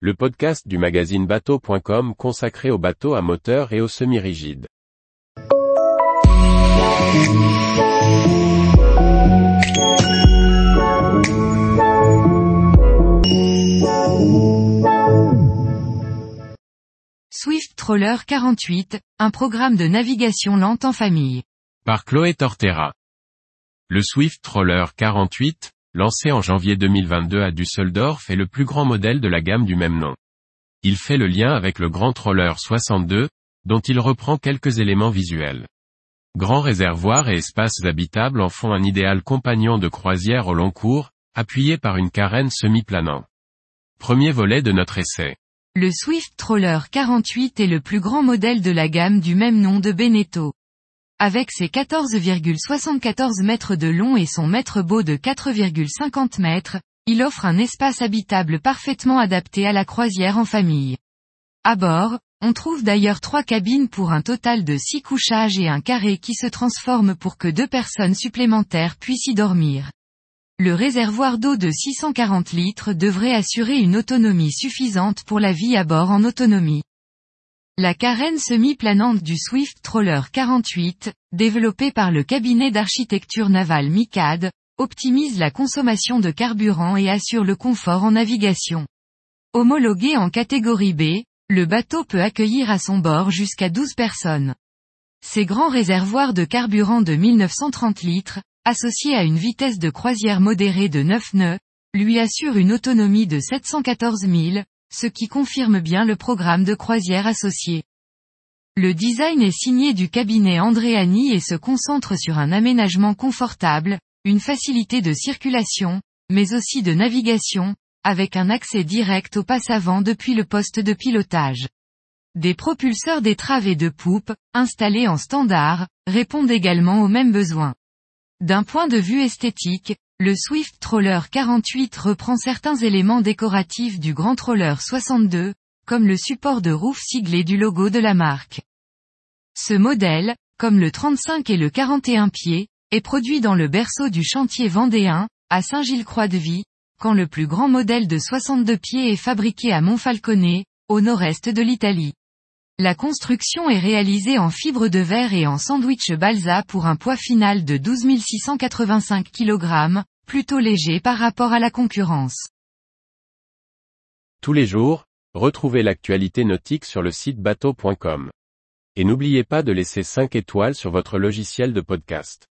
le podcast du magazine bateau.com consacré aux bateaux à moteur et aux semi-rigides. Swift Troller 48, un programme de navigation lente en famille. Par Chloé Tortera. Le Swift Troller 48, lancé en janvier 2022 à Düsseldorf est le plus grand modèle de la gamme du même nom. Il fait le lien avec le Grand Troller 62, dont il reprend quelques éléments visuels. Grand réservoir et espaces habitables en font un idéal compagnon de croisière au long cours, appuyé par une carène semi-planant. Premier volet de notre essai. Le Swift Troller 48 est le plus grand modèle de la gamme du même nom de Beneteau. Avec ses 14,74 mètres de long et son mètre beau de 4,50 mètres, il offre un espace habitable parfaitement adapté à la croisière en famille. À bord, on trouve d'ailleurs trois cabines pour un total de six couchages et un carré qui se transforme pour que deux personnes supplémentaires puissent y dormir. Le réservoir d'eau de 640 litres devrait assurer une autonomie suffisante pour la vie à bord en autonomie. La carène semi-planante du Swift Troller 48, développée par le cabinet d'architecture navale MICAD, optimise la consommation de carburant et assure le confort en navigation. Homologué en catégorie B, le bateau peut accueillir à son bord jusqu'à 12 personnes. Ces grands réservoirs de carburant de 1930 litres, associés à une vitesse de croisière modérée de 9 nœuds, lui assurent une autonomie de 714 000, ce qui confirme bien le programme de croisière associé. Le design est signé du cabinet Andréani et se concentre sur un aménagement confortable, une facilité de circulation, mais aussi de navigation, avec un accès direct au passe avant depuis le poste de pilotage. Des propulseurs d'étrave et de poupe, installés en standard, répondent également aux mêmes besoins. D'un point de vue esthétique, le Swift Troller 48 reprend certains éléments décoratifs du Grand Troller 62, comme le support de rouf siglé du logo de la marque. Ce modèle, comme le 35 et le 41 pieds, est produit dans le berceau du chantier vendéen, à Saint-Gilles-Croix-de-Vie, quand le plus grand modèle de 62 pieds est fabriqué à Monfalcone, au nord-est de l'Italie. La construction est réalisée en fibre de verre et en sandwich balsa pour un poids final de 12 685 kg, plutôt léger par rapport à la concurrence. Tous les jours, retrouvez l'actualité nautique sur le site bateau.com. Et n'oubliez pas de laisser 5 étoiles sur votre logiciel de podcast.